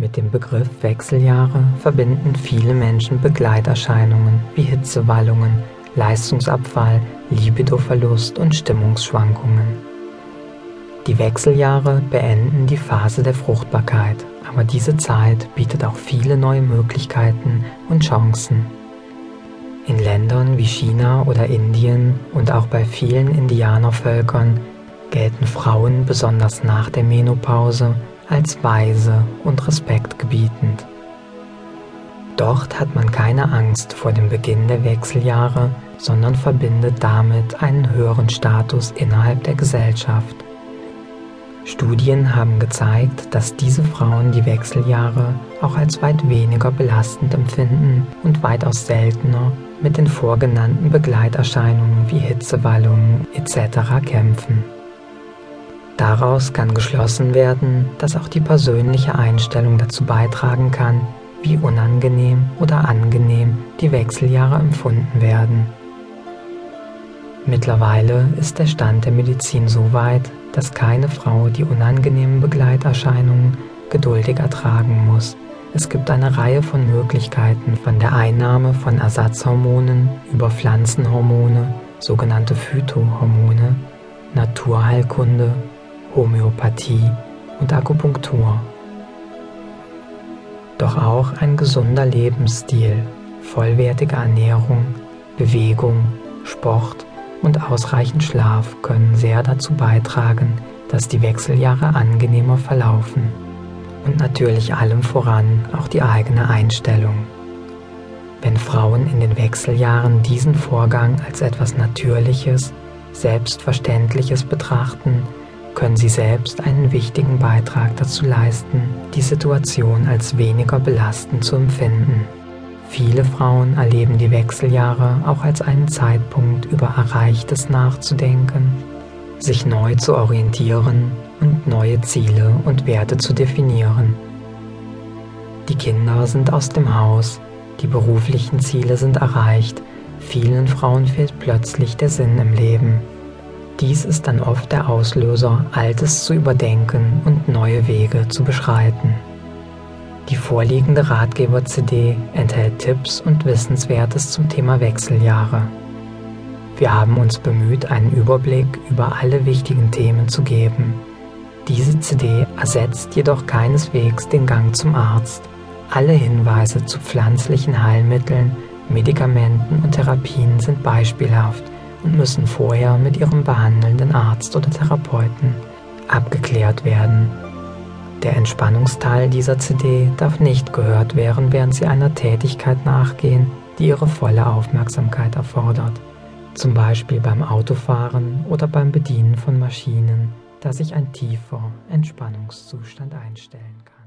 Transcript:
Mit dem Begriff Wechseljahre verbinden viele Menschen Begleiterscheinungen wie Hitzewallungen, Leistungsabfall, Libidoverlust und Stimmungsschwankungen. Die Wechseljahre beenden die Phase der Fruchtbarkeit, aber diese Zeit bietet auch viele neue Möglichkeiten und Chancen. In Ländern wie China oder Indien und auch bei vielen Indianervölkern gelten Frauen besonders nach der Menopause als weise und respektgebietend. Dort hat man keine Angst vor dem Beginn der Wechseljahre, sondern verbindet damit einen höheren Status innerhalb der Gesellschaft. Studien haben gezeigt, dass diese Frauen die Wechseljahre auch als weit weniger belastend empfinden und weitaus seltener mit den vorgenannten Begleiterscheinungen wie Hitzewallungen etc. kämpfen. Daraus kann geschlossen werden, dass auch die persönliche Einstellung dazu beitragen kann, wie unangenehm oder angenehm die Wechseljahre empfunden werden. Mittlerweile ist der Stand der Medizin so weit, dass keine Frau die unangenehmen Begleiterscheinungen geduldig ertragen muss. Es gibt eine Reihe von Möglichkeiten von der Einnahme von Ersatzhormonen über Pflanzenhormone, sogenannte Phytohormone, Naturheilkunde Homöopathie und Akupunktur. Doch auch ein gesunder Lebensstil, vollwertige Ernährung, Bewegung, Sport und ausreichend Schlaf können sehr dazu beitragen, dass die Wechseljahre angenehmer verlaufen. Und natürlich allem voran auch die eigene Einstellung. Wenn Frauen in den Wechseljahren diesen Vorgang als etwas Natürliches, Selbstverständliches betrachten, können Sie selbst einen wichtigen Beitrag dazu leisten, die Situation als weniger belastend zu empfinden. Viele Frauen erleben die Wechseljahre auch als einen Zeitpunkt über Erreichtes nachzudenken, sich neu zu orientieren und neue Ziele und Werte zu definieren. Die Kinder sind aus dem Haus, die beruflichen Ziele sind erreicht, vielen Frauen fehlt plötzlich der Sinn im Leben. Dies ist dann oft der Auslöser, Altes zu überdenken und neue Wege zu beschreiten. Die vorliegende Ratgeber-CD enthält Tipps und Wissenswertes zum Thema Wechseljahre. Wir haben uns bemüht, einen Überblick über alle wichtigen Themen zu geben. Diese CD ersetzt jedoch keineswegs den Gang zum Arzt. Alle Hinweise zu pflanzlichen Heilmitteln, Medikamenten und Therapien sind beispielhaft – und müssen vorher mit ihrem behandelnden Arzt oder Therapeuten abgeklärt werden. Der Entspannungsteil dieser CD darf nicht gehört werden, während Sie einer Tätigkeit nachgehen, die Ihre volle Aufmerksamkeit erfordert, zum Beispiel beim Autofahren oder beim Bedienen von Maschinen, da sich ein tiefer Entspannungszustand einstellen kann.